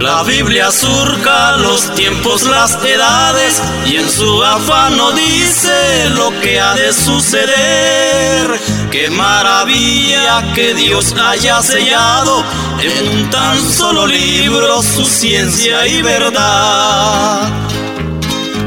La Biblia surca los tiempos, las edades y en su afán no dice lo que ha de suceder. Qué maravilla que Dios haya sellado en un tan solo libro su ciencia y verdad.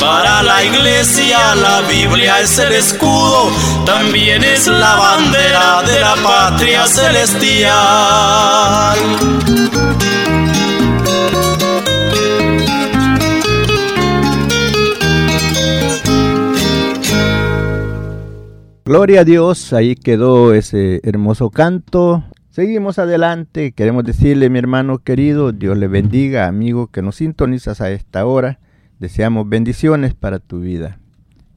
Para la iglesia la Biblia es el escudo, también es la bandera de la patria celestial. Gloria a Dios, ahí quedó ese hermoso canto. Seguimos adelante, queremos decirle mi hermano querido, Dios le bendiga, amigo que nos sintonizas a esta hora. Deseamos bendiciones para tu vida.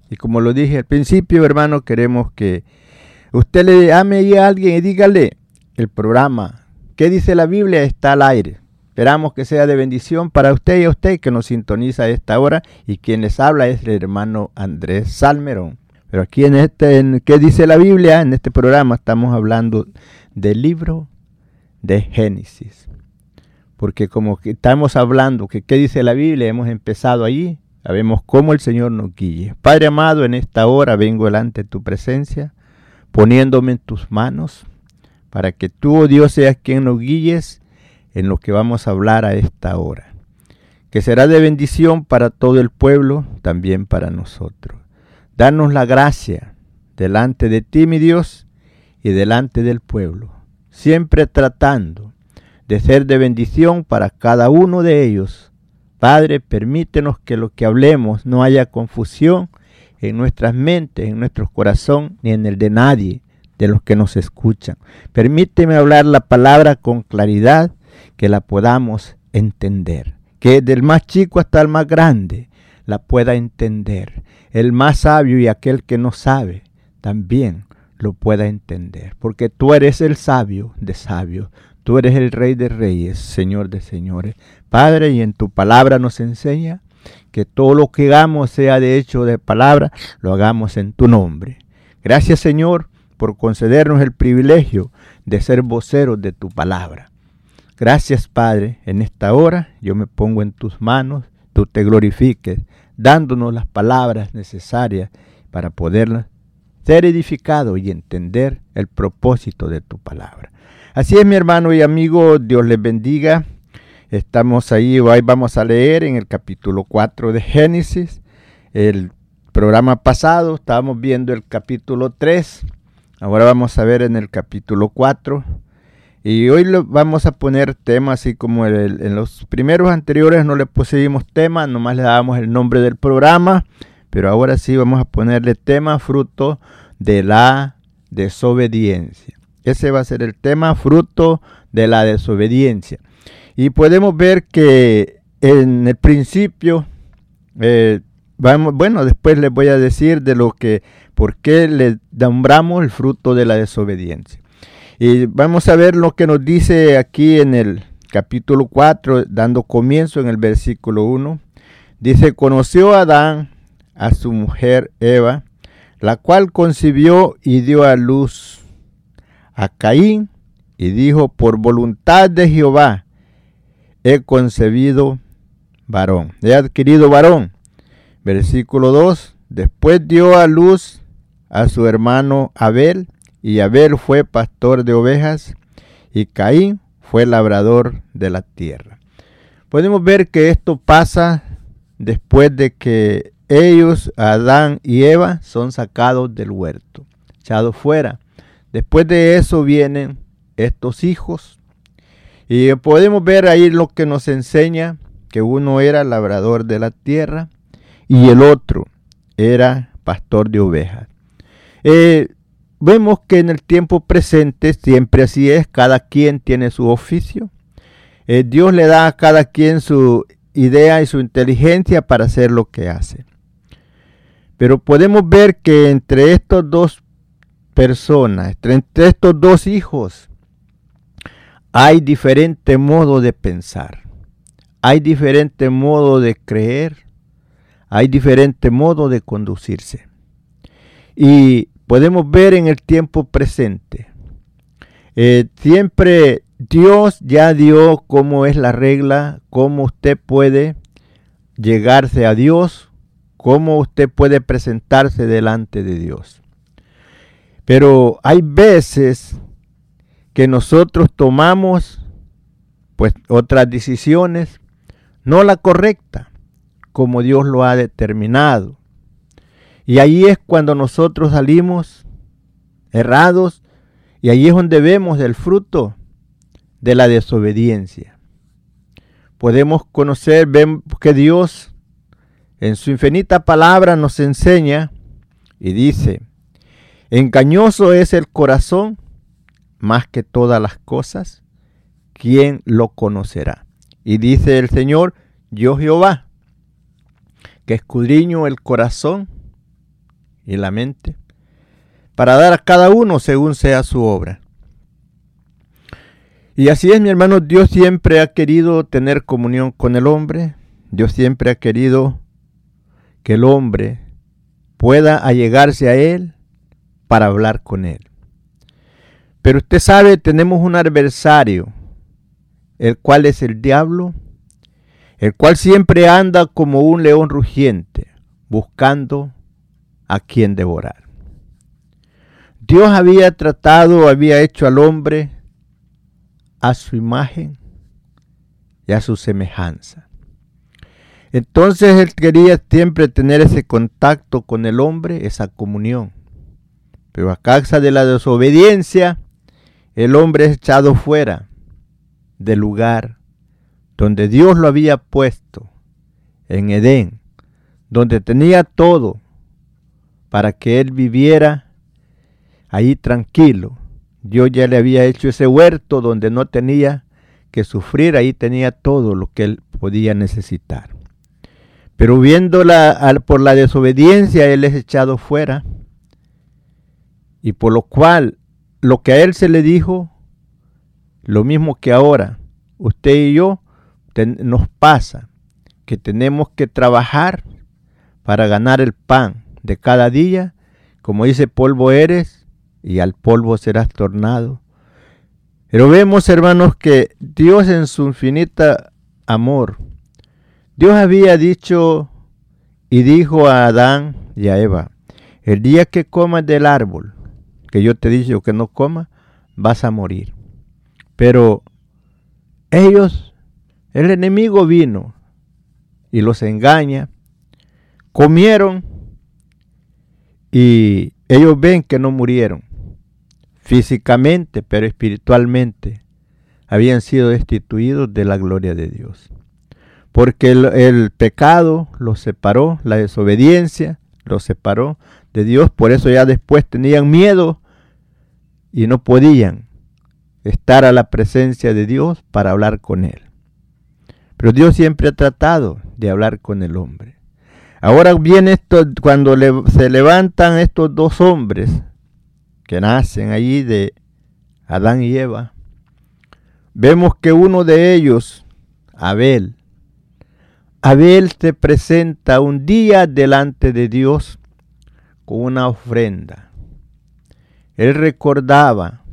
Y como lo dije al principio, hermano, queremos que usted le ame a alguien y dígale el programa. ¿Qué dice la Biblia? Está al aire. Esperamos que sea de bendición para usted y a usted que nos sintoniza a esta hora y quien les habla es el hermano Andrés Salmerón. Pero aquí en este, en, ¿qué dice la Biblia? En este programa estamos hablando del libro de Génesis porque como estamos hablando que qué dice la Biblia, hemos empezado allí, sabemos cómo el Señor nos guíe. Padre amado, en esta hora vengo delante de tu presencia, poniéndome en tus manos, para que tú, oh Dios, seas quien nos guíes en lo que vamos a hablar a esta hora, que será de bendición para todo el pueblo, también para nosotros. Danos la gracia delante de ti, mi Dios, y delante del pueblo, siempre tratando de ser de bendición para cada uno de ellos. Padre, permítenos que lo que hablemos no haya confusión en nuestras mentes, en nuestro corazón, ni en el de nadie de los que nos escuchan. Permíteme hablar la palabra con claridad, que la podamos entender. Que del más chico hasta el más grande la pueda entender. El más sabio y aquel que no sabe también lo pueda entender. Porque tú eres el sabio de sabios. Tú eres el Rey de Reyes, Señor de Señores. Padre, y en tu palabra nos enseña que todo lo que hagamos sea de hecho de palabra, lo hagamos en tu nombre. Gracias, Señor, por concedernos el privilegio de ser voceros de tu palabra. Gracias, Padre, en esta hora yo me pongo en tus manos, tú te glorifiques, dándonos las palabras necesarias para poder ser edificados y entender el propósito de tu palabra. Así es, mi hermano y amigo, Dios les bendiga. Estamos ahí, hoy vamos a leer en el capítulo 4 de Génesis. El programa pasado estábamos viendo el capítulo 3, ahora vamos a ver en el capítulo 4. Y hoy vamos a poner temas así como en los primeros anteriores no le pusimos tema, nomás le dábamos el nombre del programa, pero ahora sí vamos a ponerle tema fruto de la desobediencia. Ese va a ser el tema fruto de la desobediencia. Y podemos ver que en el principio, eh, vamos, bueno, después les voy a decir de lo que, por qué le nombramos el fruto de la desobediencia. Y vamos a ver lo que nos dice aquí en el capítulo 4, dando comienzo en el versículo 1. Dice, conoció Adán a su mujer Eva, la cual concibió y dio a luz a Caín y dijo, por voluntad de Jehová he concebido varón, he adquirido varón. Versículo 2, después dio a luz a su hermano Abel, y Abel fue pastor de ovejas, y Caín fue labrador de la tierra. Podemos ver que esto pasa después de que ellos, Adán y Eva, son sacados del huerto, echados fuera. Después de eso vienen estos hijos. Y podemos ver ahí lo que nos enseña que uno era labrador de la tierra y el otro era pastor de ovejas. Eh, vemos que en el tiempo presente siempre así es, cada quien tiene su oficio. Eh, Dios le da a cada quien su idea y su inteligencia para hacer lo que hace. Pero podemos ver que entre estos dos personas, entre estos dos hijos, hay diferente modo de pensar, hay diferente modo de creer, hay diferente modo de conducirse. Y podemos ver en el tiempo presente, eh, siempre Dios ya dio cómo es la regla, cómo usted puede llegarse a Dios, cómo usted puede presentarse delante de Dios. Pero hay veces que nosotros tomamos pues otras decisiones, no la correcta, como Dios lo ha determinado. Y ahí es cuando nosotros salimos errados y ahí es donde vemos el fruto de la desobediencia. Podemos conocer, ven que Dios en su infinita palabra nos enseña y dice, engañoso es el corazón más que todas las cosas, ¿quién lo conocerá? Y dice el Señor, yo Jehová, que escudriño el corazón y la mente, para dar a cada uno según sea su obra. Y así es, mi hermano, Dios siempre ha querido tener comunión con el hombre, Dios siempre ha querido que el hombre pueda allegarse a Él para hablar con Él. Pero usted sabe, tenemos un adversario, el cual es el diablo, el cual siempre anda como un león rugiente, buscando a quien devorar. Dios había tratado, había hecho al hombre a su imagen y a su semejanza. Entonces él quería siempre tener ese contacto con el hombre, esa comunión. Pero a causa de la desobediencia, el hombre es echado fuera del lugar donde Dios lo había puesto, en Edén, donde tenía todo para que él viviera ahí tranquilo. Dios ya le había hecho ese huerto donde no tenía que sufrir, ahí tenía todo lo que él podía necesitar. Pero viéndola por la desobediencia, él es echado fuera, y por lo cual lo que a él se le dijo, lo mismo que ahora, usted y yo, nos pasa, que tenemos que trabajar para ganar el pan de cada día, como dice, polvo eres y al polvo serás tornado. Pero vemos, hermanos, que Dios en su infinita amor, Dios había dicho y dijo a Adán y a Eva, el día que comas del árbol, que yo te he dicho que no coma, vas a morir. Pero ellos, el enemigo vino y los engaña, comieron y ellos ven que no murieron físicamente, pero espiritualmente habían sido destituidos de la gloria de Dios. Porque el, el pecado los separó, la desobediencia los separó de Dios, por eso ya después tenían miedo y no podían estar a la presencia de Dios para hablar con Él. Pero Dios siempre ha tratado de hablar con el hombre. Ahora viene esto, cuando se levantan estos dos hombres que nacen allí de Adán y Eva, vemos que uno de ellos, Abel, Abel se presenta un día delante de Dios con una ofrenda. Él recordaba,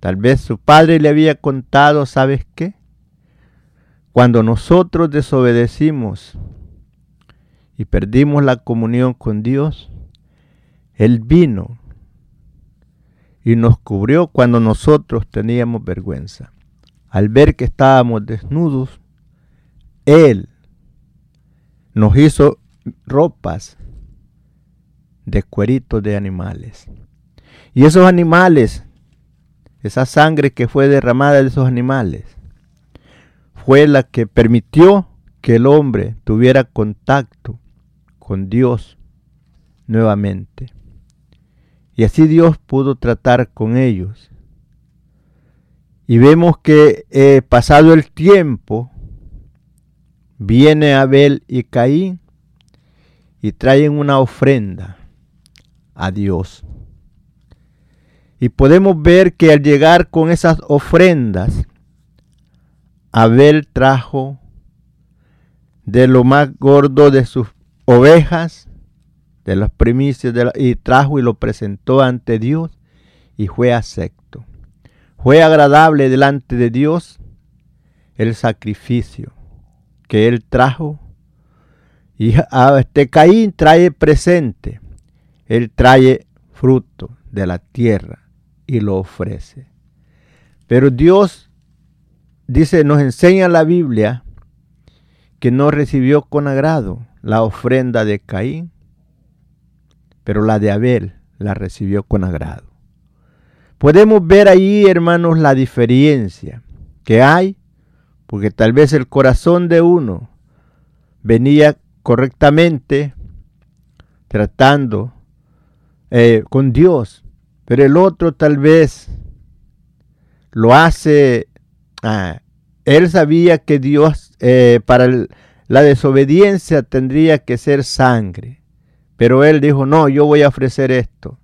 tal vez su padre le había contado, ¿sabes qué? Cuando nosotros desobedecimos y perdimos la comunión con Dios, Él vino y nos cubrió cuando nosotros teníamos vergüenza. Al ver que estábamos desnudos, Él nos hizo ropas de cueritos de animales. Y esos animales, esa sangre que fue derramada de esos animales, fue la que permitió que el hombre tuviera contacto con Dios nuevamente. Y así Dios pudo tratar con ellos. Y vemos que eh, pasado el tiempo, viene Abel y Caín y traen una ofrenda a Dios. Y podemos ver que al llegar con esas ofrendas, Abel trajo de lo más gordo de sus ovejas, de las primicias, de y trajo y lo presentó ante Dios y fue acepto. Fue agradable delante de Dios el sacrificio que él trajo. Y a este Caín trae presente, él trae fruto de la tierra y lo ofrece. Pero Dios dice, nos enseña la Biblia que no recibió con agrado la ofrenda de Caín, pero la de Abel la recibió con agrado. Podemos ver ahí, hermanos, la diferencia que hay porque tal vez el corazón de uno venía correctamente tratando eh, con Dios, pero el otro tal vez lo hace, ah, él sabía que Dios eh, para la desobediencia tendría que ser sangre, pero él dijo, no, yo voy a ofrecer esto.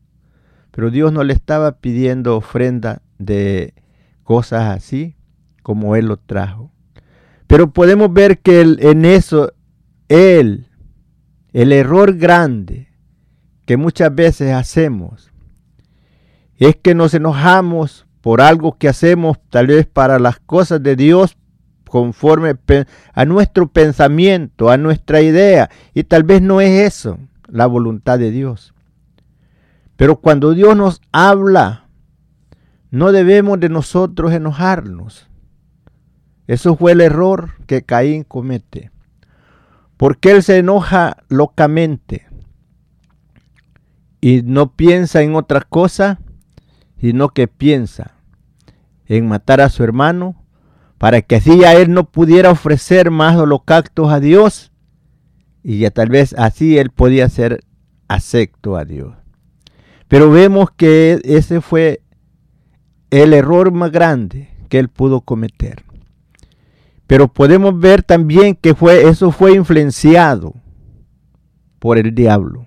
Pero Dios no le estaba pidiendo ofrenda de cosas así como él lo trajo. Pero podemos ver que en eso, él, el error grande que muchas veces hacemos, es que nos enojamos por algo que hacemos tal vez para las cosas de Dios conforme a nuestro pensamiento, a nuestra idea, y tal vez no es eso la voluntad de Dios. Pero cuando Dios nos habla, no debemos de nosotros enojarnos. Eso fue el error que Caín comete. Porque él se enoja locamente y no piensa en otra cosa, sino que piensa en matar a su hermano para que así a él no pudiera ofrecer más holocaustos a Dios y ya tal vez así él podía ser acepto a Dios. Pero vemos que ese fue el error más grande que él pudo cometer. Pero podemos ver también que fue, eso fue influenciado por el diablo,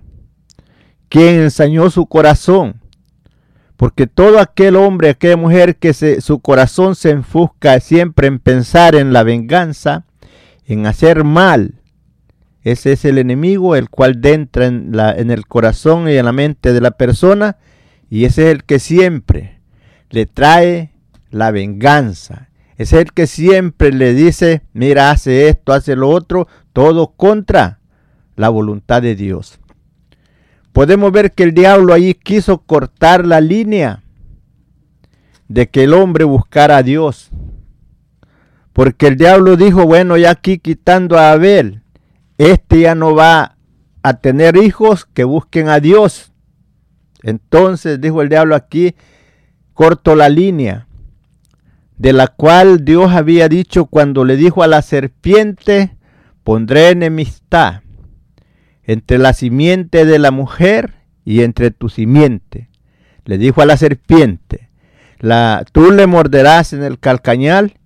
quien ensañó su corazón. Porque todo aquel hombre, aquella mujer que se, su corazón se enfusca siempre en pensar en la venganza, en hacer mal, ese es el enemigo, el cual entra en, la, en el corazón y en la mente de la persona, y ese es el que siempre le trae la venganza, es el que siempre le dice, mira, hace esto, hace lo otro, todo contra la voluntad de Dios. Podemos ver que el diablo ahí quiso cortar la línea de que el hombre buscara a Dios. Porque el diablo dijo, bueno, ya aquí quitando a Abel, este ya no va a tener hijos que busquen a Dios. Entonces dijo el diablo aquí, corto la línea de la cual Dios había dicho cuando le dijo a la serpiente, pondré enemistad entre la simiente de la mujer y entre tu simiente. Le dijo a la serpiente, la, tú le morderás en el calcañal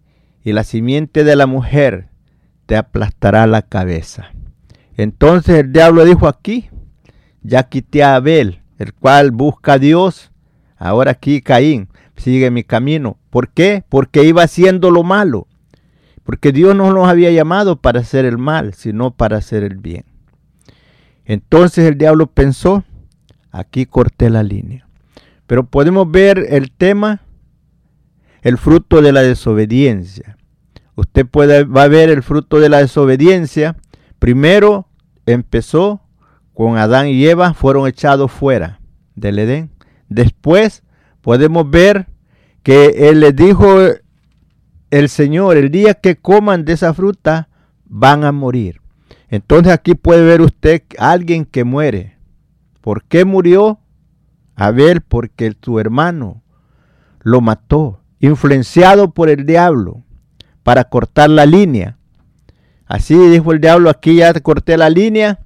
y la simiente de la mujer te aplastará la cabeza. Entonces el diablo dijo aquí, ya quité a Abel, el cual busca a Dios, ahora aquí Caín, sigue mi camino. ¿Por qué? Porque iba haciendo lo malo. Porque Dios no nos había llamado para hacer el mal, sino para hacer el bien. Entonces el diablo pensó, aquí corté la línea. Pero podemos ver el tema, el fruto de la desobediencia. Usted puede, va a ver el fruto de la desobediencia. Primero empezó con Adán y Eva, fueron echados fuera del Edén. Después podemos ver que él les dijo el Señor, el día que coman de esa fruta van a morir. Entonces aquí puede ver usted a alguien que muere. ¿Por qué murió? A ver, porque su hermano lo mató, influenciado por el diablo para cortar la línea. Así dijo el diablo, aquí ya corté la línea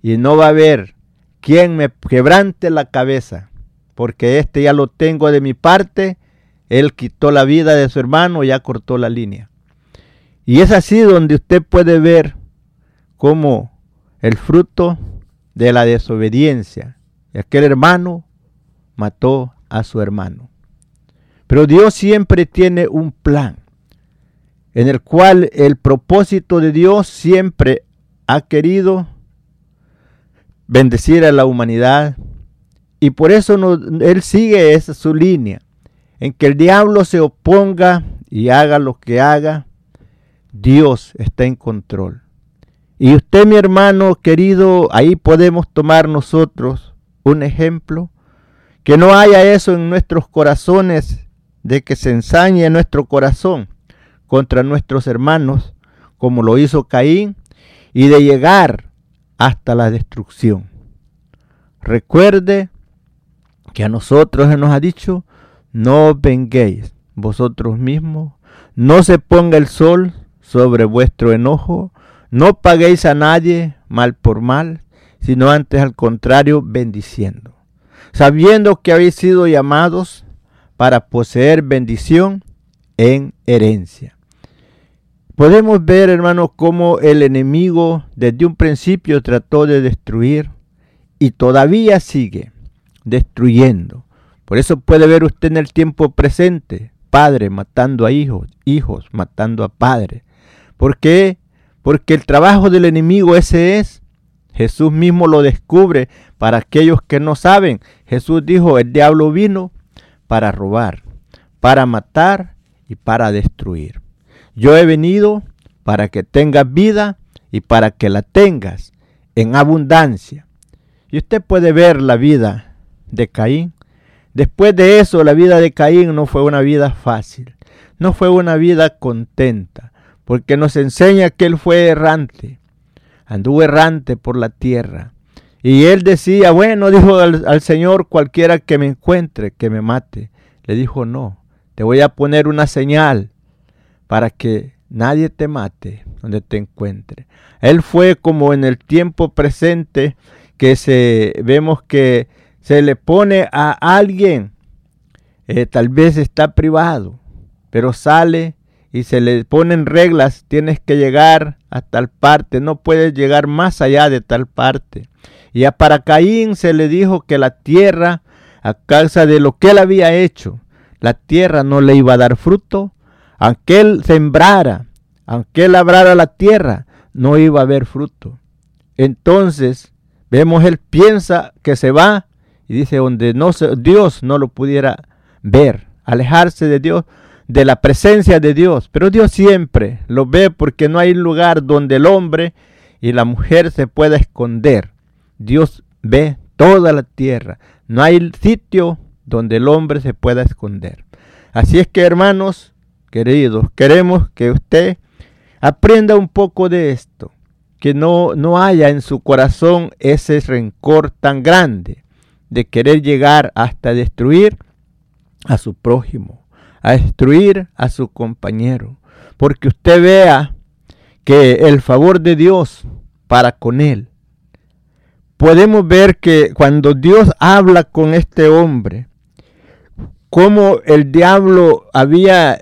y no va a haber quien me quebrante la cabeza, porque este ya lo tengo de mi parte, él quitó la vida de su hermano, ya cortó la línea. Y es así donde usted puede ver cómo el fruto de la desobediencia, aquel hermano mató a su hermano. Pero Dios siempre tiene un plan en el cual el propósito de Dios siempre ha querido bendecir a la humanidad y por eso Él sigue esa su línea, en que el diablo se oponga y haga lo que haga, Dios está en control. Y usted, mi hermano querido, ahí podemos tomar nosotros un ejemplo, que no haya eso en nuestros corazones, de que se ensañe nuestro corazón, contra nuestros hermanos, como lo hizo Caín, y de llegar hasta la destrucción. Recuerde que a nosotros se nos ha dicho, no venguéis vosotros mismos, no se ponga el sol sobre vuestro enojo, no paguéis a nadie mal por mal, sino antes al contrario, bendiciendo, sabiendo que habéis sido llamados para poseer bendición en herencia. Podemos ver, hermanos, cómo el enemigo desde un principio trató de destruir y todavía sigue destruyendo. Por eso puede ver usted en el tiempo presente, padre matando a hijos, hijos matando a padres. ¿Por qué? Porque el trabajo del enemigo ese es. Jesús mismo lo descubre para aquellos que no saben. Jesús dijo, el diablo vino para robar, para matar y para destruir. Yo he venido para que tengas vida y para que la tengas en abundancia. Y usted puede ver la vida de Caín. Después de eso, la vida de Caín no fue una vida fácil, no fue una vida contenta, porque nos enseña que él fue errante, anduvo errante por la tierra. Y él decía, bueno, dijo al, Señor, cualquiera que me encuentre, que me mate. Le dijo, no, te voy a poner una señal para que nadie te mate donde te encuentre. Él fue como en el tiempo presente que se vemos que se le pone a alguien, eh, tal vez está privado, pero sale y se le ponen reglas, tienes que llegar a tal parte, no puedes llegar más allá de tal parte. Y a para Caín se le dijo que la tierra, a causa de lo que él había hecho, la tierra no le iba a dar fruto aunque él sembrara, aunque él labrara la tierra, no iba a haber fruto. Entonces, vemos, él piensa que se va y dice donde no Dios no lo pudiera ver, alejarse de Dios, de la presencia de Dios. Pero Dios siempre lo ve porque no hay lugar donde el hombre y la mujer se pueda esconder. Dios ve toda la tierra. No hay sitio donde el hombre se pueda esconder. Así es que hermanos, queridos, queremos que usted aprenda un poco de esto, que no, no haya en su corazón ese rencor tan grande de querer llegar hasta destruir a su prójimo, a destruir a su compañero, porque usted vea que el favor de Dios para con él. Podemos ver que cuando Dios habla con este hombre, cómo el diablo había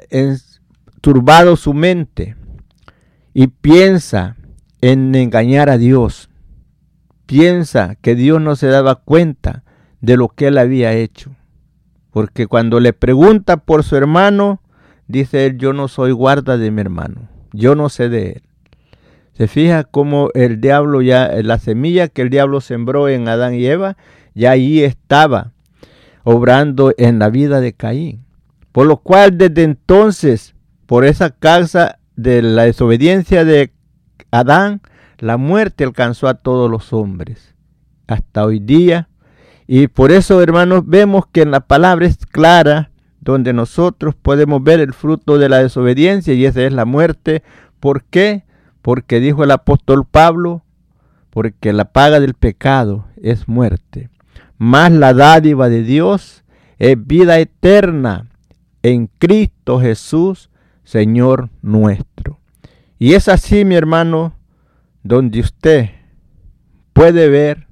turbado su mente y piensa en engañar a Dios. Piensa que Dios no se daba cuenta de lo que él había hecho. Porque cuando le pregunta por su hermano, dice él, yo no soy guarda de mi hermano, yo no sé de él. Se fija cómo el diablo ya, la semilla que el diablo sembró en Adán y Eva, ya ahí estaba obrando en la vida de Caín. Por lo cual desde entonces, por esa causa de la desobediencia de Adán, la muerte alcanzó a todos los hombres. Hasta hoy día. Y por eso, hermanos, vemos que en la palabra es clara, donde nosotros podemos ver el fruto de la desobediencia y esa es la muerte. ¿Por qué? Porque dijo el apóstol Pablo, porque la paga del pecado es muerte. Más la dádiva de Dios es vida eterna en Cristo Jesús, Señor nuestro. Y es así, mi hermano, donde usted puede ver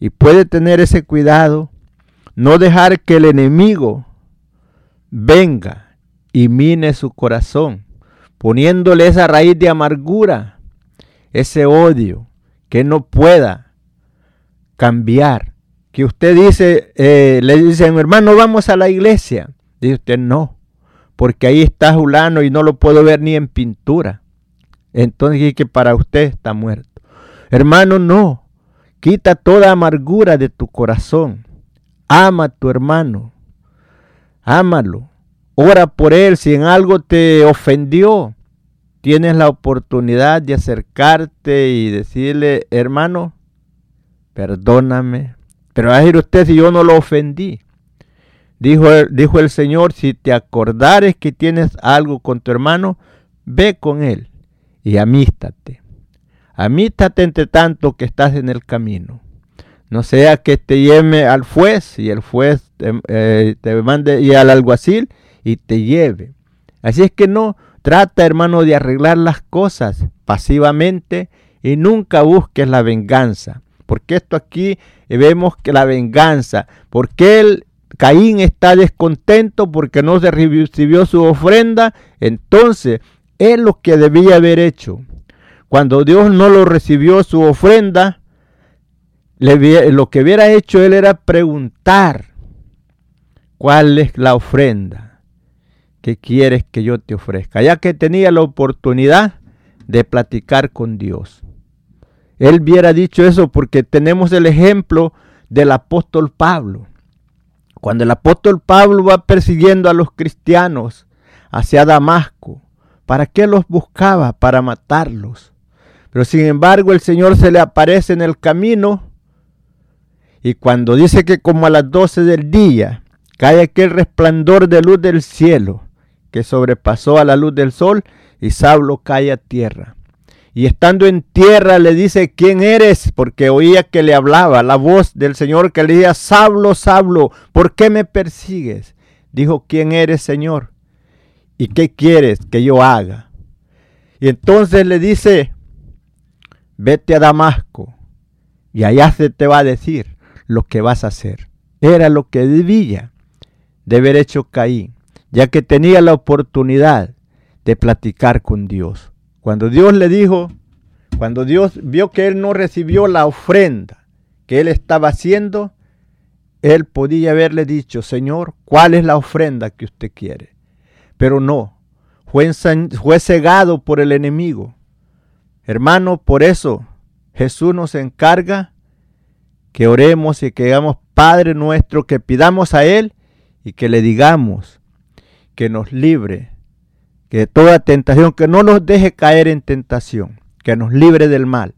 y puede tener ese cuidado, no dejar que el enemigo venga y mine su corazón, poniéndole esa raíz de amargura, ese odio, que no pueda cambiar. Que usted dice, eh, le dicen, hermano, vamos a la iglesia. Dice usted, no, porque ahí está Julano y no lo puedo ver ni en pintura. Entonces que para usted está muerto. Hermano, no. Quita toda amargura de tu corazón. Ama a tu hermano. Ámalo. Ora por él. Si en algo te ofendió, tienes la oportunidad de acercarte y decirle, hermano, perdóname. Pero va a decir usted si yo no lo ofendí. Dijo, dijo el Señor, si te acordares que tienes algo con tu hermano, ve con él y amístate. Amístate entre tanto que estás en el camino. No sea que te lleve al juez y el juez te, eh, te mande y al alguacil y te lleve. Así es que no trata, hermano, de arreglar las cosas pasivamente y nunca busques la venganza. Porque esto aquí vemos que la venganza, porque el Caín está descontento porque no se recibió su ofrenda, entonces es lo que debía haber hecho. Cuando Dios no lo recibió su ofrenda, lo que hubiera hecho él era preguntar, ¿cuál es la ofrenda que quieres que yo te ofrezca? Ya que tenía la oportunidad de platicar con Dios. Él hubiera dicho eso porque tenemos el ejemplo del apóstol Pablo. Cuando el apóstol Pablo va persiguiendo a los cristianos hacia Damasco, ¿para qué los buscaba? Para matarlos. Pero sin embargo el Señor se le aparece en el camino y cuando dice que como a las 12 del día cae aquel resplandor de luz del cielo que sobrepasó a la luz del sol y Saulo cae a tierra. Y estando en tierra le dice, ¿quién eres? Porque oía que le hablaba la voz del Señor que le decía, Sablo, Sablo, ¿por qué me persigues? Dijo, ¿quién eres, Señor? ¿Y qué quieres que yo haga? Y entonces le dice, vete a Damasco y allá se te va a decir lo que vas a hacer. Era lo que debía de haber hecho Caín, ya que tenía la oportunidad de platicar con Dios. Cuando Dios le dijo, cuando Dios vio que él no recibió la ofrenda que él estaba haciendo, él podía haberle dicho, Señor, ¿cuál es la ofrenda que usted quiere? Pero no, fue, fue cegado por el enemigo. Hermano, por eso Jesús nos encarga que oremos y que digamos, Padre nuestro, que pidamos a Él y que le digamos que nos libre que toda tentación, que no nos deje caer en tentación, que nos libre del mal.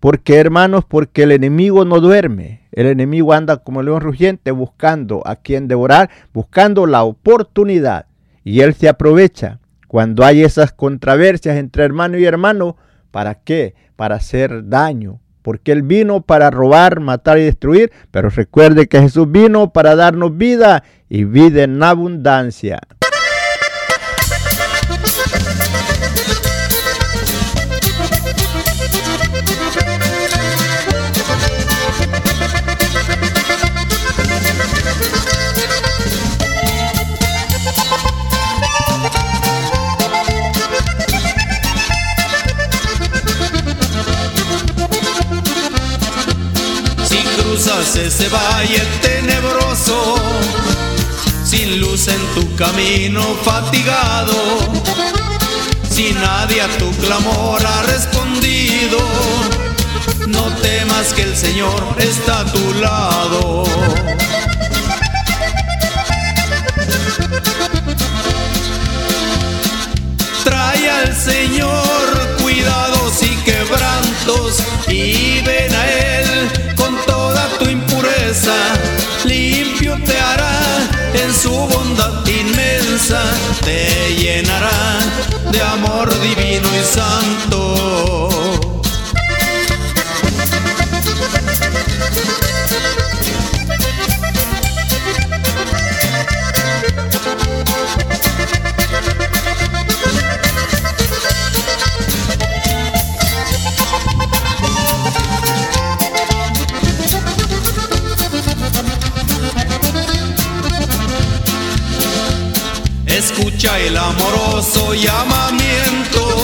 Porque hermanos, porque el enemigo no duerme, el enemigo anda como león rugiente buscando a quien devorar, buscando la oportunidad. Y él se aprovecha cuando hay esas controversias entre hermano y hermano. ¿Para qué? Para hacer daño. Porque Él vino para robar, matar y destruir. Pero recuerde que Jesús vino para darnos vida y vida en abundancia. Ese valle tenebroso, sin luz en tu camino fatigado, si nadie a tu clamor ha respondido, no temas que el Señor está a tu lado. Trae al Señor cuidados y quebrantos y ven a Él limpio te hará en su bondad inmensa, te llenará de amor divino y santo. Llamamiento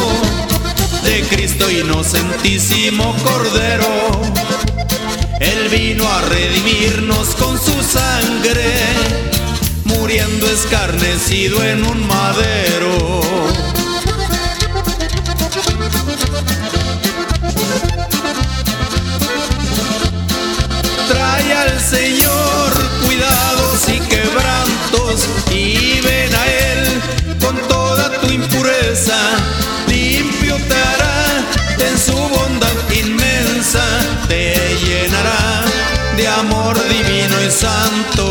de Cristo inocentísimo Cordero. Él vino a redimirnos con su sangre, muriendo escarnecido en un madero. Trae al Señor cuidados y quebrantos y ven a Él con toda tu impureza. Limpio te hará en su bondad inmensa, te llenará de amor divino y santo.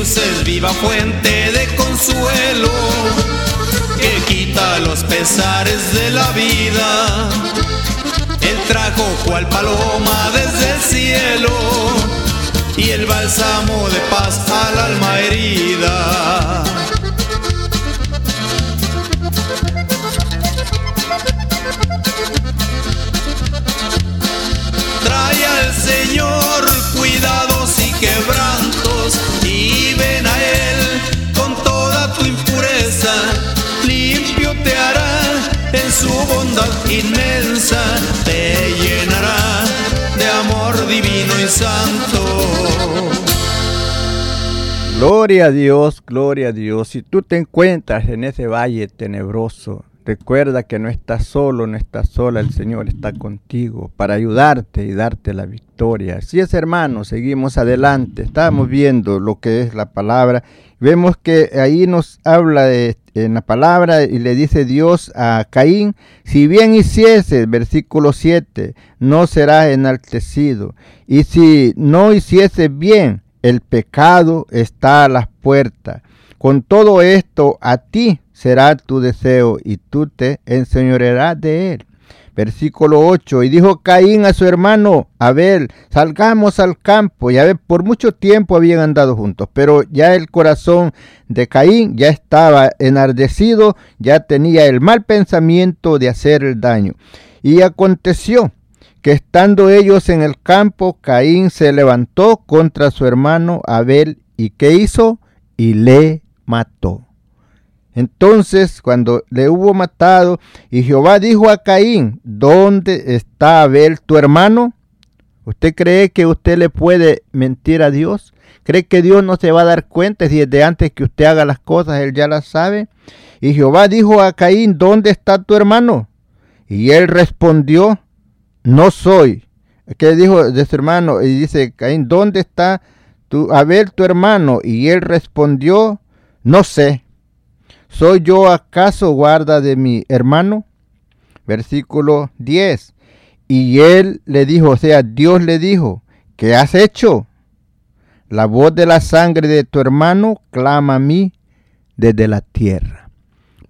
Jesús es viva fuente de consuelo que quita los pesares de la vida. Él trajo cual paloma desde el cielo y el bálsamo de paz al alma herida. Trae al Señor cuidados y quebrantos ven a Él con toda tu impureza. Limpio te hará en su bondad inmensa, te llenará de amor divino y santo. Gloria a Dios, gloria a Dios. Si tú te encuentras en ese valle tenebroso, recuerda que no estás solo, no estás sola, el Señor está contigo para ayudarte y darte la victoria. Así es, hermano, seguimos adelante. Estábamos viendo lo que es la palabra. Vemos que ahí nos habla en la palabra y le dice Dios a Caín, si bien hiciese, versículo 7, no serás enaltecido. Y si no hiciese bien, el pecado está a las puertas. Con todo esto, a ti será tu deseo y tú te enseñorearás de él. Versículo 8. Y dijo Caín a su hermano Abel, salgamos al campo. Y a ver, por mucho tiempo habían andado juntos, pero ya el corazón de Caín ya estaba enardecido, ya tenía el mal pensamiento de hacer el daño. Y aconteció que estando ellos en el campo, Caín se levantó contra su hermano Abel y ¿qué hizo? Y le mató. Entonces, cuando le hubo matado, y Jehová dijo a Caín, ¿dónde está Abel tu hermano? ¿Usted cree que usted le puede mentir a Dios? ¿Cree que Dios no se va a dar cuenta si desde antes que usted haga las cosas, Él ya las sabe? Y Jehová dijo a Caín, ¿dónde está tu hermano? Y él respondió, no soy. ¿Qué dijo de su hermano? Y dice Caín, ¿dónde está tu, Abel tu hermano? Y él respondió, no sé. ¿Soy yo acaso guarda de mi hermano? Versículo 10. Y él le dijo, o sea, Dios le dijo, ¿qué has hecho? La voz de la sangre de tu hermano clama a mí desde la tierra.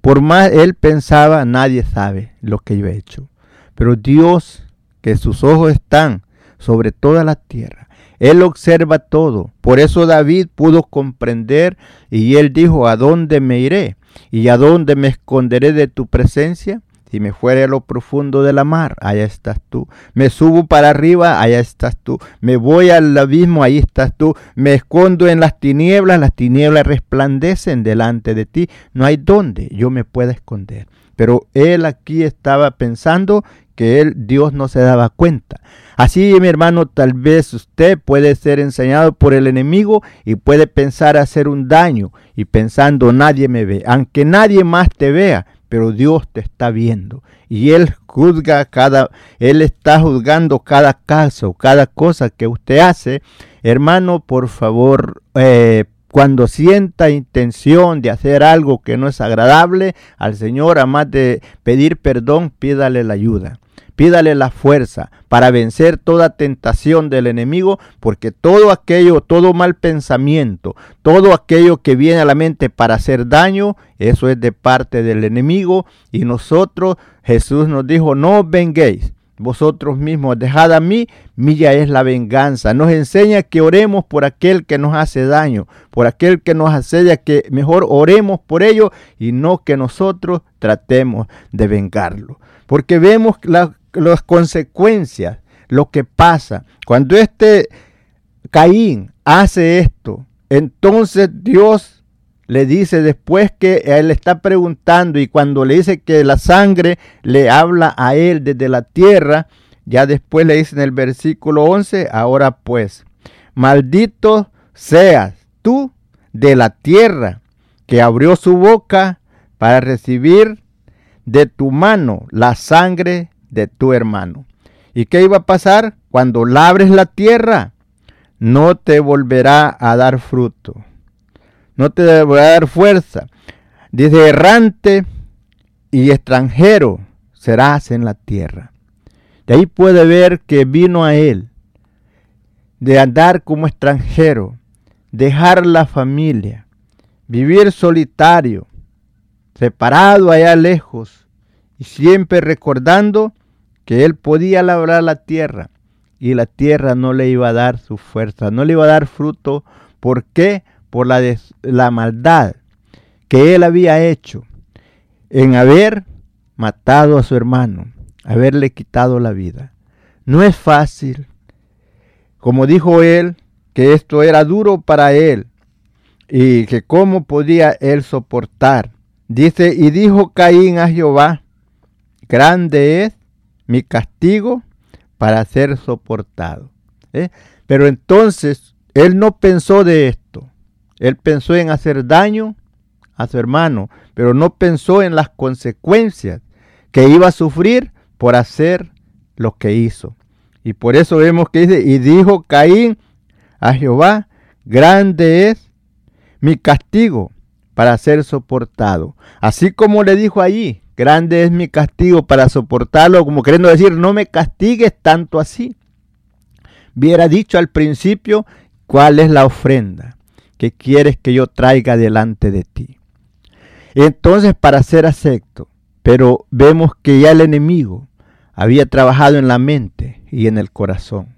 Por más él pensaba, nadie sabe lo que yo he hecho. Pero Dios, que sus ojos están sobre toda la tierra, él observa todo. Por eso David pudo comprender y él dijo, ¿a dónde me iré? ¿Y a dónde me esconderé de tu presencia? Si me fuere a lo profundo de la mar, allá estás tú. Me subo para arriba, allá estás tú. Me voy al abismo, ahí estás tú. Me escondo en las tinieblas, las tinieblas resplandecen delante de ti. No hay dónde yo me pueda esconder. pero él aquí estaba pensando que él, Dios no se daba cuenta. Así, mi hermano, tal vez usted puede ser enseñado por el enemigo y puede pensar hacer un daño y pensando nadie me ve, aunque nadie más te vea, pero Dios te está viendo y él juzga cada él está juzgando cada caso, cada cosa que usted hace. Hermano, por favor, eh, cuando sienta intención de hacer algo que no es agradable al Señor, además de pedir perdón, pídale la ayuda. Pídale la fuerza para vencer toda tentación del enemigo, porque todo aquello, todo mal pensamiento, todo aquello que viene a la mente para hacer daño, eso es de parte del enemigo. Y nosotros, Jesús nos dijo, no venguéis vosotros mismos, dejad a mí, mía es la venganza. Nos enseña que oremos por aquel que nos hace daño, por aquel que nos asedia, que mejor oremos por ello y no que nosotros tratemos de vengarlo. Porque vemos la, las consecuencias, lo que pasa. Cuando este Caín hace esto, entonces Dios le dice después que él está preguntando y cuando le dice que la sangre le habla a él desde la tierra, ya después le dice en el versículo 11, ahora pues, maldito seas tú de la tierra que abrió su boca para recibir de tu mano la sangre de tu hermano. ¿Y qué iba a pasar? Cuando labres la tierra, no te volverá a dar fruto, no te volverá a dar fuerza. Dice, errante y extranjero serás en la tierra. De ahí puede ver que vino a él de andar como extranjero, dejar la familia, vivir solitario, separado allá lejos, y siempre recordando que él podía labrar la tierra y la tierra no le iba a dar su fuerza, no le iba a dar fruto. ¿Por qué? Por la, la maldad que él había hecho en haber matado a su hermano, haberle quitado la vida. No es fácil. Como dijo él, que esto era duro para él y que cómo podía él soportar. Dice, y dijo Caín a Jehová, grande es mi castigo para ser soportado. ¿eh? Pero entonces él no pensó de esto. Él pensó en hacer daño a su hermano, pero no pensó en las consecuencias que iba a sufrir por hacer lo que hizo. Y por eso vemos que dice, y dijo Caín a Jehová, grande es mi castigo para ser soportado. Así como le dijo allí, Grande es mi castigo para soportarlo, como queriendo decir, no me castigues tanto así. Hubiera dicho al principio cuál es la ofrenda que quieres que yo traiga delante de ti. Entonces, para ser acepto, pero vemos que ya el enemigo había trabajado en la mente y en el corazón.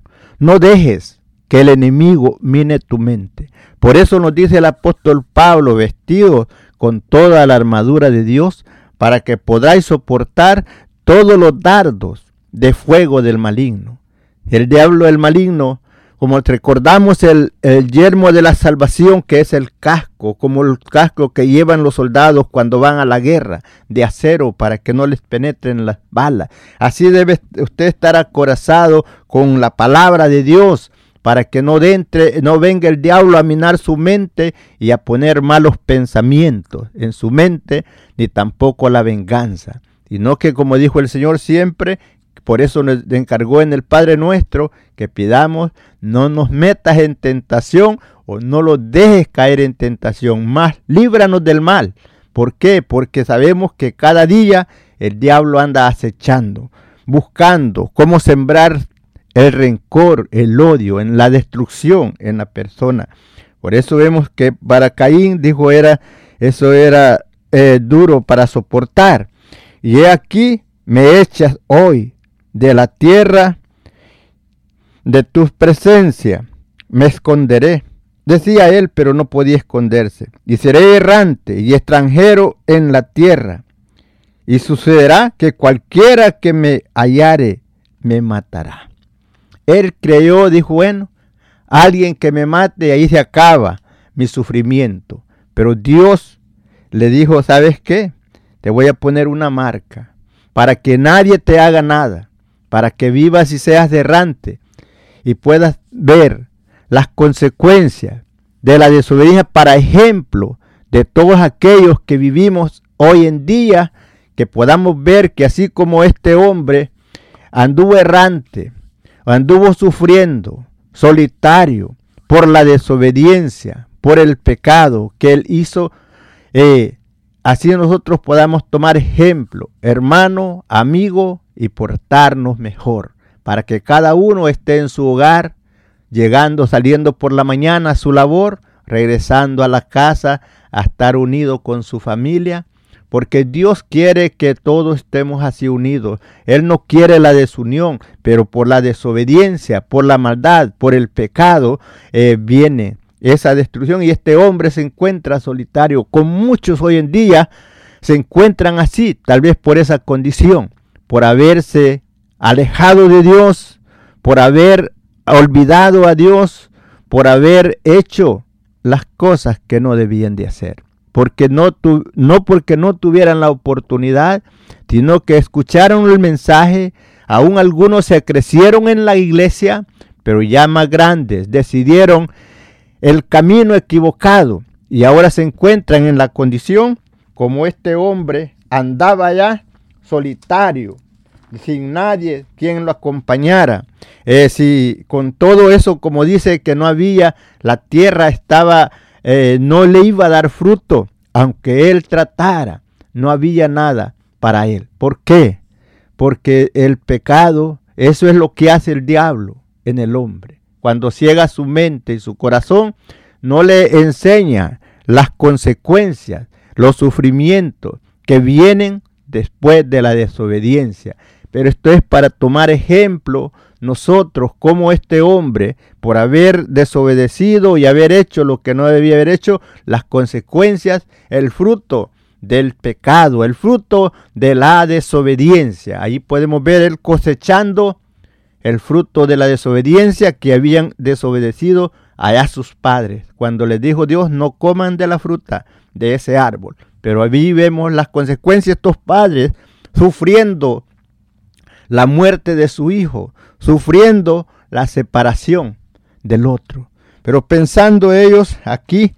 No dejes que el enemigo mine tu mente. Por eso nos dice el apóstol Pablo, vestido con toda la armadura de Dios, para que podáis soportar todos los dardos de fuego del maligno. El diablo, el maligno, como recordamos el, yermo de la salvación, que es el casco, como el casco que llevan los soldados cuando van a la guerra, de acero para que no les penetren las balas. Así debe usted estar acorazado con la palabra de Dios, para que no, entre, no venga el diablo a minar su mente y a poner malos pensamientos en su mente, ni tampoco la venganza. Sino que, como dijo el Señor siempre, por eso nos encargó en el Padre nuestro que pidamos, no nos metas en tentación o no los dejes caer en tentación, más líbranos del mal. ¿Por qué? Porque sabemos que cada día el diablo anda acechando, buscando cómo sembrar el rencor, el odio, en la destrucción en la persona. Por eso vemos que para Caín dijo era eso era eh, duro para soportar. Y he aquí me echas hoy de la tierra de tu presencia, me esconderé. Decía él, pero no podía esconderse. Y seré errante y extranjero en la tierra. Y sucederá que cualquiera que me hallare me matará. Él creyó, dijo, bueno, alguien que me mate ahí se acaba mi sufrimiento. Pero Dios le dijo, ¿sabes qué? te voy a poner una marca para que nadie te haga nada, para que vivas y seas errante y puedas ver las consecuencias de la desobediencia para ejemplo de todos aquellos que vivimos hoy en día, que podamos ver que así como este hombre anduvo errante, anduvo sufriendo, solitario, por la desobediencia, por el pecado que él hizo, eh, así nosotros podamos tomar ejemplo, hermano, amigo, y portarnos mejor, para que cada uno esté en su hogar, llegando, saliendo por la mañana a su labor, regresando a la casa a estar unido con su familia, porque Dios quiere que todos estemos así unidos. Él no quiere la desunión, pero por la desobediencia, por la maldad, por el pecado, eh, viene esa destrucción y este hombre se encuentra solitario. Con muchos hoy en día se encuentran así, tal vez por esa condición, por haberse alejado de Dios, por haber olvidado a Dios, por haber hecho las cosas que no debían de hacer. Porque no, no porque no tuvieran la oportunidad, sino que escucharon el mensaje, aún algunos se crecieron en la iglesia, pero ya más grandes decidieron el camino equivocado y ahora se encuentran en la condición como este hombre andaba ya solitario, sin nadie quien lo acompañara. Si con todo eso, como dice que no había, la tierra estaba eh, no le iba a dar fruto, aunque él tratara, no había nada para él. ¿Por qué? Porque el pecado, eso es lo que hace el diablo en el hombre. Cuando ciega su mente y su corazón, no le enseña las consecuencias, los sufrimientos que vienen después de la desobediencia. Pero esto es para tomar ejemplo nosotros como este hombre, por haber desobedecido y haber hecho lo que no debía haber hecho, las consecuencias, el fruto del pecado, el fruto de la desobediencia. Ahí podemos ver él cosechando el fruto de la desobediencia que habían desobedecido allá sus padres. Cuando les dijo Dios, no coman de la fruta de ese árbol. Pero ahí vemos las consecuencias estos padres sufriendo la muerte de su hijo, sufriendo la separación del otro. Pero pensando ellos aquí,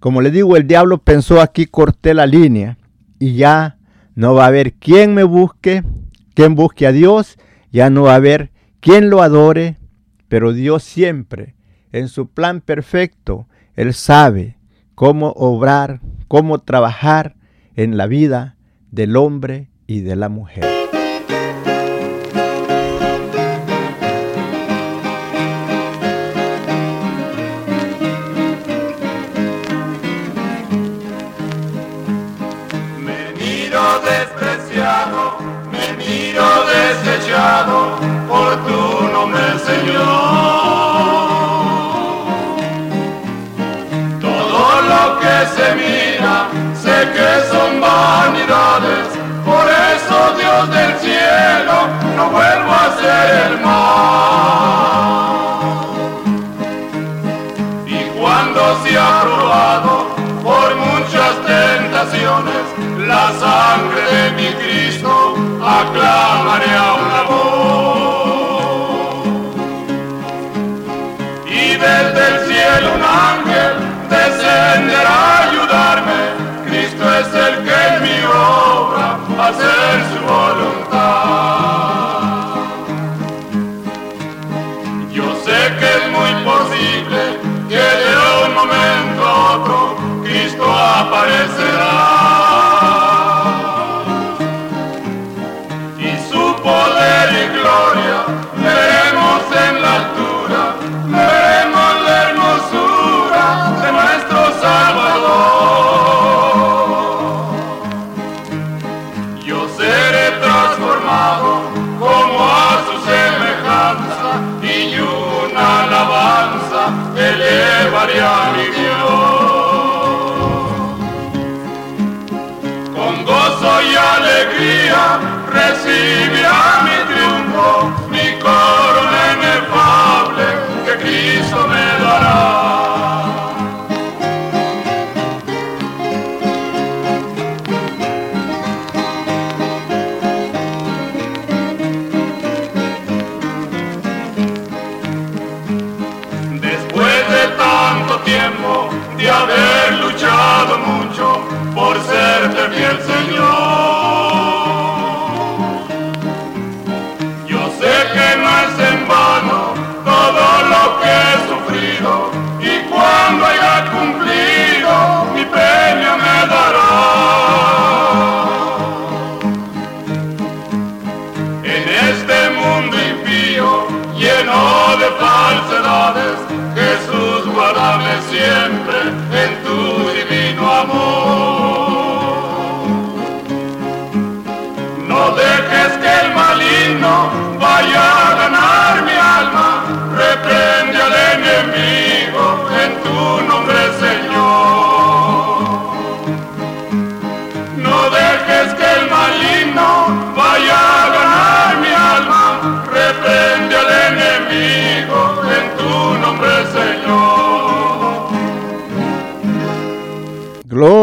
como le digo, el diablo pensó aquí, corté la línea y ya no va a haber quien me busque, quien busque a Dios, ya no va a haber quien lo adore, pero Dios siempre, en su plan perfecto, Él sabe cómo obrar, cómo trabajar en la vida del hombre y de la mujer. Por tu nombre, Señor. Todo lo que se mira, sé que son vanidades, por eso Dios del cielo, no vuelvo a hacer el mal. Y cuando se ha probado that I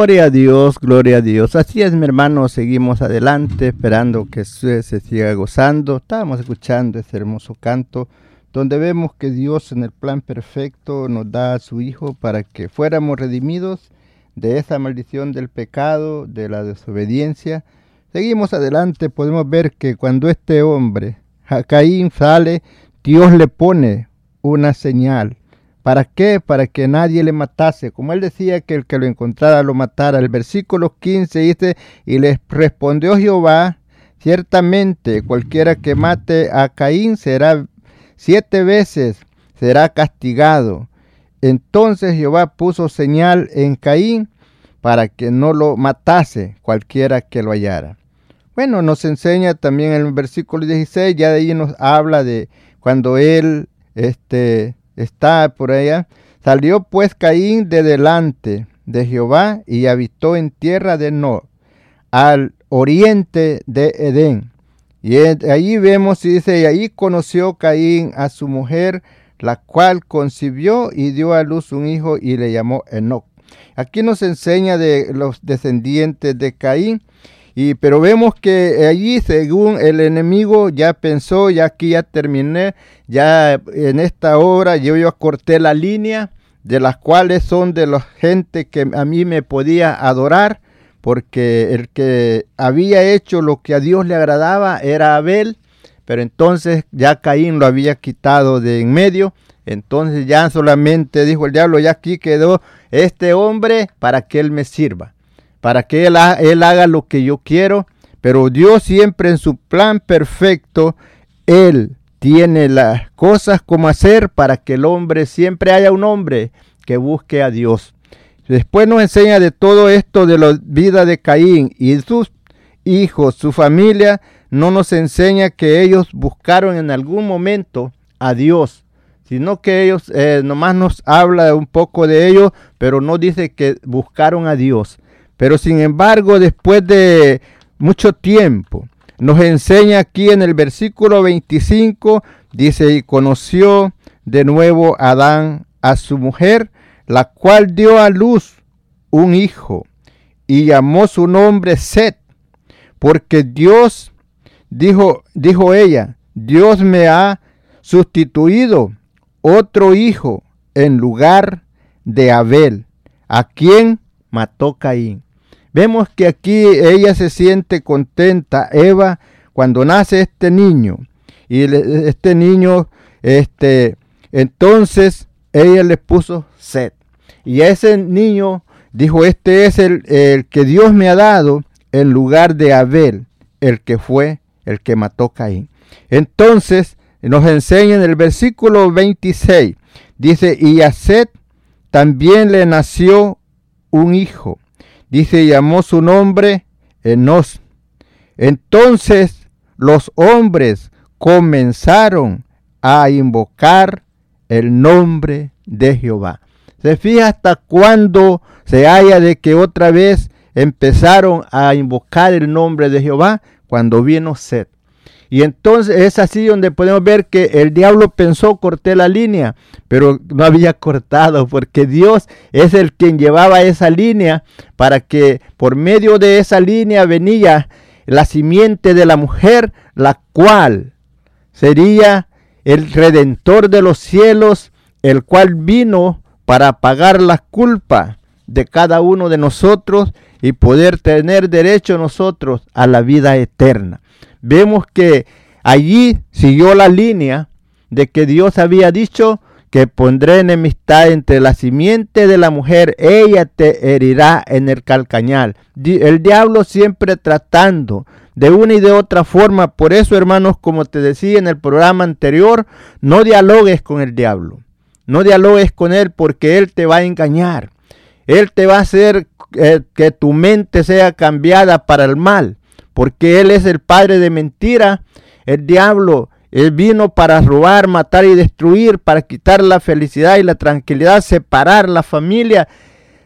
Gloria a Dios, gloria a Dios. Así es, mi hermano, seguimos adelante esperando que usted se siga gozando. Estábamos escuchando ese hermoso canto donde vemos que Dios en el plan perfecto nos da a su Hijo para que fuéramos redimidos de esa maldición del pecado, de la desobediencia. Seguimos adelante, podemos ver que cuando este hombre, Caín, sale, Dios le pone una señal. ¿Para qué? Para que nadie le matase. Como él decía que el que lo encontrara lo matara. El versículo 15 dice, y les respondió Jehová, ciertamente cualquiera que mate a Caín será siete veces, será castigado. Entonces Jehová puso señal en Caín para que no lo matase cualquiera que lo hallara. Bueno, nos enseña también el versículo 16, ya de ahí nos habla de cuando él este, está por allá. Salió pues Caín de delante de Jehová y habitó en tierra de Nod, al oriente de Edén. Y ahí vemos, dice, y ahí conoció Caín a su mujer, la cual concibió y dio a luz un hijo y le llamó Enoch. Aquí nos enseña de los descendientes de Caín, y, pero vemos que allí, según el enemigo, ya pensó, ya aquí ya terminé, ya en esta hora yo ya corté la línea de las cuales son de la gente que a mí me podía adorar, porque el que había hecho lo que a Dios le agradaba era Abel, pero entonces ya Caín lo había quitado de en medio, entonces ya solamente dijo el diablo, ya aquí quedó este hombre para que él me sirva para que él, haga lo que yo quiero, pero Dios siempre en su plan perfecto, Él tiene las cosas como hacer para que el hombre siempre haya un hombre que busque a Dios. Después nos enseña de todo esto de la vida de Caín y sus hijos, su familia, no nos enseña que ellos buscaron en algún momento a Dios, sino que ellos eh, nomás nos habla un poco de ellos, pero no dice que buscaron a Dios. Pero sin embargo, después de mucho tiempo, nos enseña aquí en el versículo 25, dice, y conoció de nuevo Adán a su mujer, la cual dio a luz un hijo, y llamó su nombre Set, porque Dios, dijo, dijo ella, Dios me ha sustituido otro hijo en lugar de Abel, a quien mató Caín. Vemos que aquí ella se siente contenta, Eva, cuando nace este niño. Y este niño, este, entonces ella le puso sed. Y a ese niño dijo, este es el, el que Dios me ha dado en lugar de Abel, el que fue el que mató Caín. Entonces nos enseña en el versículo 26, dice, y a Sed también le nació un hijo. Dice, llamó su nombre Enos. Entonces los hombres comenzaron a invocar el nombre de Jehová. Se fija hasta cuándo se halla de que otra vez empezaron a invocar el nombre de Jehová cuando vino Sed. Y entonces es así donde podemos ver que el diablo pensó corté la línea, pero no había cortado porque Dios es el quien llevaba esa línea para que por medio de esa línea venía la simiente de la mujer, la cual sería el redentor de los cielos, el cual vino para pagar la culpa de cada uno de nosotros y poder tener derecho nosotros a la vida eterna vemos que allí siguió la línea de que Dios había dicho que pondré enemistad entre la simiente de la mujer, ella te herirá en el calcañal. El diablo siempre tratando de una y de otra forma. Por eso, hermanos, como te decía en el programa anterior, no dialogues con el diablo. No dialogues con él porque él te va a engañar. Él te va a hacer eh, que tu mente sea cambiada para el mal, porque él es el padre de mentira. El diablo, él vino para robar, matar y destruir, para quitar la felicidad y la tranquilidad, separar la familia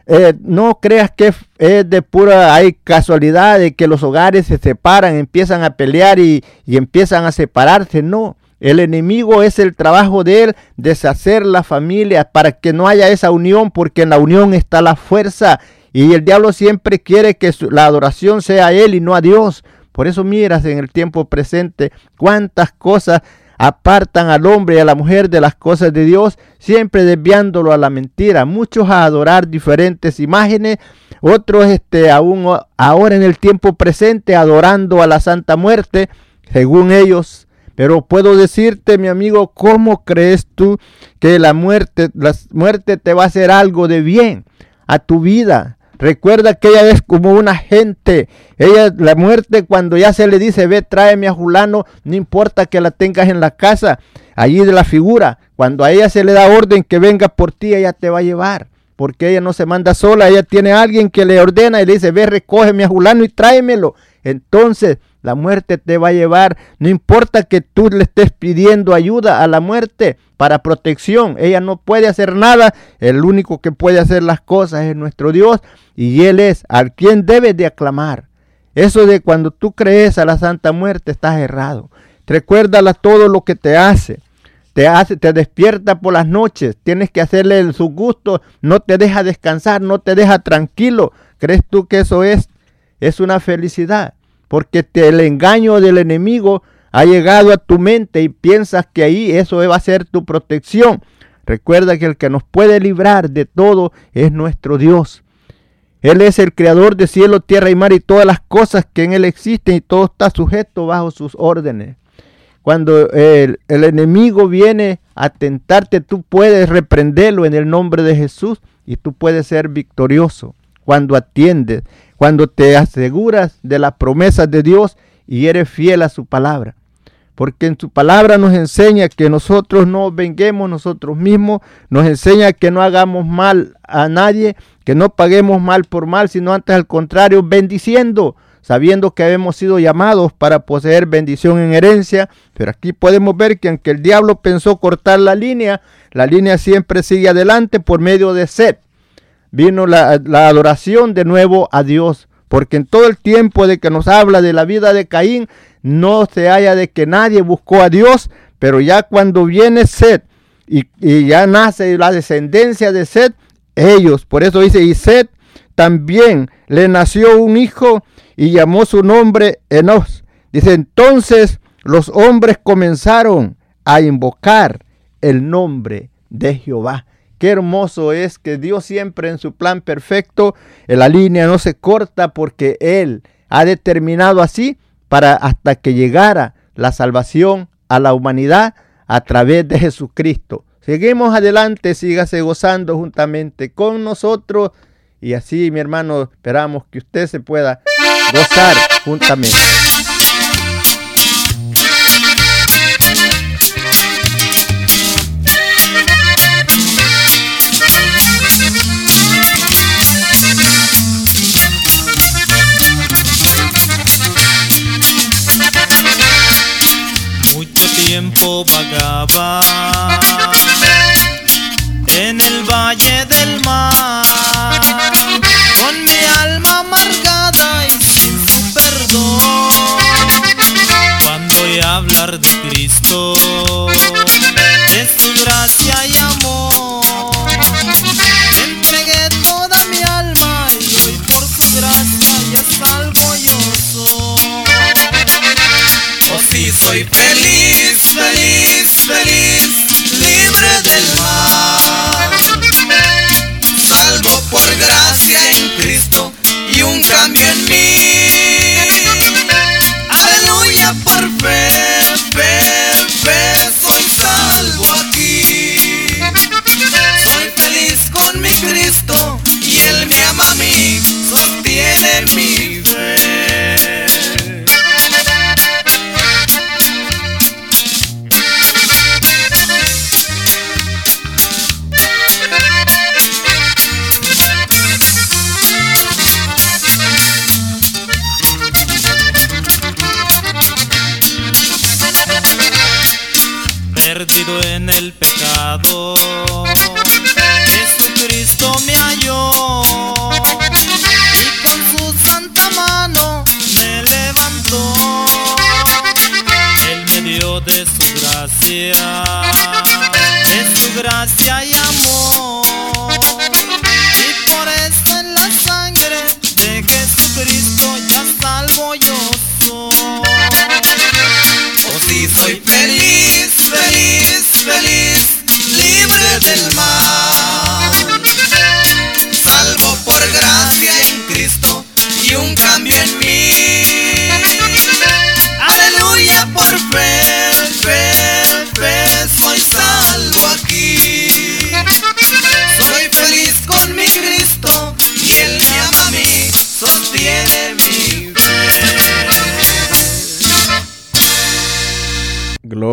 eh, no creas que es de pura, hay casualidad de que los hogares se separan, empiezan a pelear y, y empiezan a separarse. No, el enemigo es el trabajo de él, deshacer la familia para que no haya esa unión, porque en la unión está la fuerza. Y el diablo siempre quiere que la adoración sea a él y no a Dios. Por eso miras en el tiempo presente cuántas cosas apartan al hombre y a la mujer de las cosas de Dios, siempre desviándolo a la mentira. Muchos a adorar diferentes imágenes, otros este, aún ahora en el tiempo presente adorando a la Santa Muerte, según ellos. Pero puedo decirte, mi amigo, ¿cómo crees tú que la muerte, la muerte te va a hacer algo de bien a tu vida? Recuerda que ella es como una gente. Ella, la muerte, cuando ya se le dice, ve, tráeme a Julano, no importa que la tengas en la casa, allí de la figura. Cuando a ella se le da orden que venga por ti, ella te va a llevar. Porque ella no se manda sola, ella tiene a alguien que le ordena y le dice, ve, recógeme a Julano y tráemelo. Entonces, la muerte te va a llevar. No importa que tú le estés pidiendo ayuda a la muerte para protección. Ella no puede hacer nada. El único que puede hacer las cosas es nuestro Dios. Y Él es al quien debes de aclamar. Eso de cuando tú crees a la Santa Muerte estás errado. Recuérdala todo lo que te hace. Te hace, te despierta por las noches. Tienes que hacerle su gusto. No te deja descansar, no te deja tranquilo. ¿Crees tú que eso es? Es una felicidad porque el engaño del enemigo ha llegado a tu mente y piensas que ahí eso va a ser tu protección. Recuerda que el que nos puede librar de todo es nuestro Dios. Él es el creador de cielo, tierra y mar y todas las cosas que en Él existen y todo está sujeto bajo sus órdenes. Cuando el, el enemigo viene a tentarte, tú puedes reprenderlo en el nombre de Jesús y tú puedes ser victorioso cuando atiendes cuando te aseguras de las promesas de Dios y eres fiel a su palabra. Porque en su palabra nos enseña que nosotros no venguemos nosotros mismos, nos enseña que no hagamos mal a nadie, que no paguemos mal por mal, sino antes al contrario, bendiciendo, sabiendo que hemos sido llamados para poseer bendición en herencia. Pero aquí podemos ver que aunque el diablo pensó cortar la línea, la línea siempre sigue adelante por medio de sed vino la, adoración de nuevo a Dios. Porque en todo el tiempo de que nos habla de la vida de Caín, no se halla de que nadie buscó a Dios, pero ya cuando viene Sed y, ya nace la descendencia de Sed, ellos, por eso dice, y Sed también le nació un hijo y llamó su nombre Enos. Dice, entonces los hombres comenzaron a invocar el nombre de Jehová. Qué hermoso es que Dios siempre en su plan perfecto, en la línea no se corta porque Él ha determinado así para hasta que llegara la salvación a la humanidad a través de Jesucristo. Seguimos adelante, sígase gozando juntamente con nosotros y así, mi hermano, esperamos que usted se pueda gozar juntamente.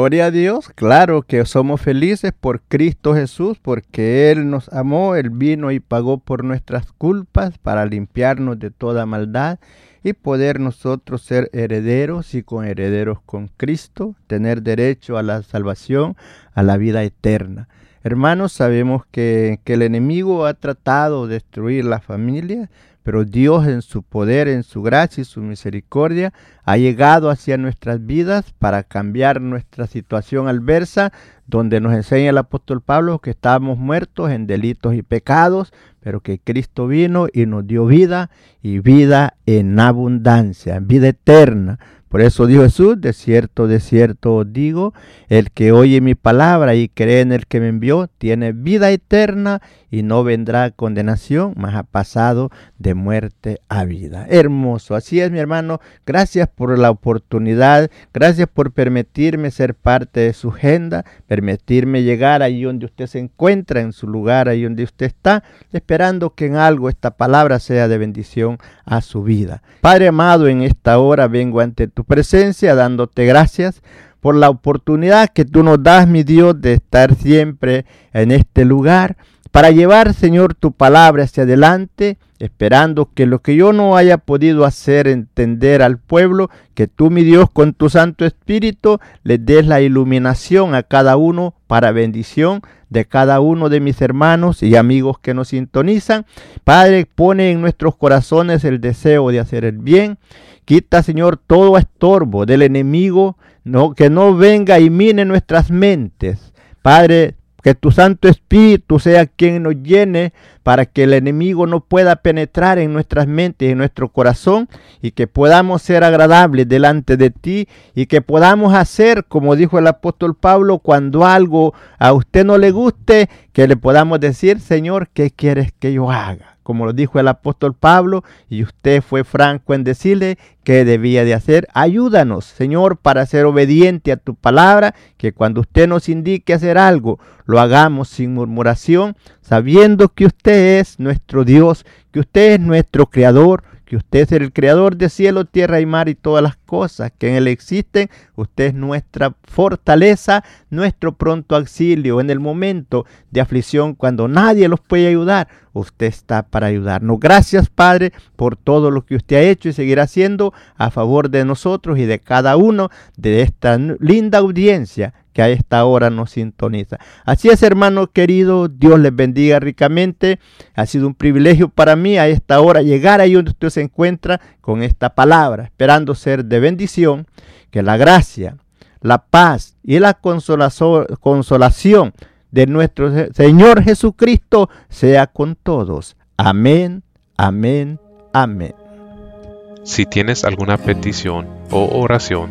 Gloria a Dios, claro que somos felices por Cristo Jesús, porque Él nos amó, Él vino y pagó por nuestras culpas para limpiarnos de toda maldad y poder nosotros ser herederos y con herederos con Cristo, tener derecho a la salvación, a la vida eterna. Hermanos, sabemos que, que el enemigo ha tratado de destruir la familia, pero Dios en su poder, en su gracia y su misericordia ha llegado hacia nuestras vidas para cambiar nuestra situación adversa, donde nos enseña el apóstol Pablo que estábamos muertos en delitos y pecados, pero que Cristo vino y nos dio vida y vida en abundancia, vida eterna. Por eso dijo Jesús, de cierto, de cierto os digo, el que oye mi palabra y cree en el que me envió, tiene vida eterna y no vendrá condenación, mas ha pasado de muerte a vida. Hermoso, así es mi hermano, gracias por la oportunidad, gracias por permitirme ser parte de su agenda, permitirme llegar ahí donde usted se encuentra, en su lugar, ahí donde usted está, esperando que en algo esta palabra sea de bendición a su vida. Padre amado, en esta hora vengo ante tu presencia dándote gracias por la oportunidad que tú nos das, mi Dios, de estar siempre en este lugar para llevar, Señor, tu palabra hacia adelante, esperando que lo que yo no haya podido hacer entender al pueblo, que tú, mi Dios, con tu Santo Espíritu, les des la iluminación a cada uno para bendición de cada uno de mis hermanos y amigos que nos sintonizan. Padre, pone en nuestros corazones el deseo de hacer el bien. Quita, Señor, todo estorbo del enemigo, no, que no venga y mine nuestras mentes. Padre, que tu Santo Espíritu sea quien nos llene para que el enemigo no pueda penetrar en nuestras mentes y en nuestro corazón y que podamos ser agradables delante de ti y que podamos hacer, como dijo el apóstol Pablo, cuando algo a usted no le guste, que le podamos decir, Señor, ¿qué quieres que yo haga? Como lo dijo el apóstol Pablo, y usted fue franco en decirle qué debía de hacer. Ayúdanos, Señor, para ser obediente a tu palabra, que cuando usted nos indique hacer algo, lo hagamos sin murmuración, sabiendo que usted es nuestro Dios, que usted es nuestro Creador, que usted es el creador de cielo, tierra y mar y todas las cosas que en él existen. Usted es nuestra fortaleza, nuestro pronto auxilio en el momento de aflicción cuando nadie los puede ayudar. Usted está para ayudarnos. Gracias Padre por todo lo que usted ha hecho y seguirá haciendo a favor de nosotros y de cada uno de esta linda audiencia que a esta hora nos sintoniza. Así es, hermano querido, Dios les bendiga ricamente. Ha sido un privilegio para mí a esta hora llegar ahí donde usted se encuentra con esta palabra, esperando ser de bendición, que la gracia, la paz y la consolación de nuestro Señor Jesucristo sea con todos. Amén, amén, amén. Si tienes alguna petición o oración,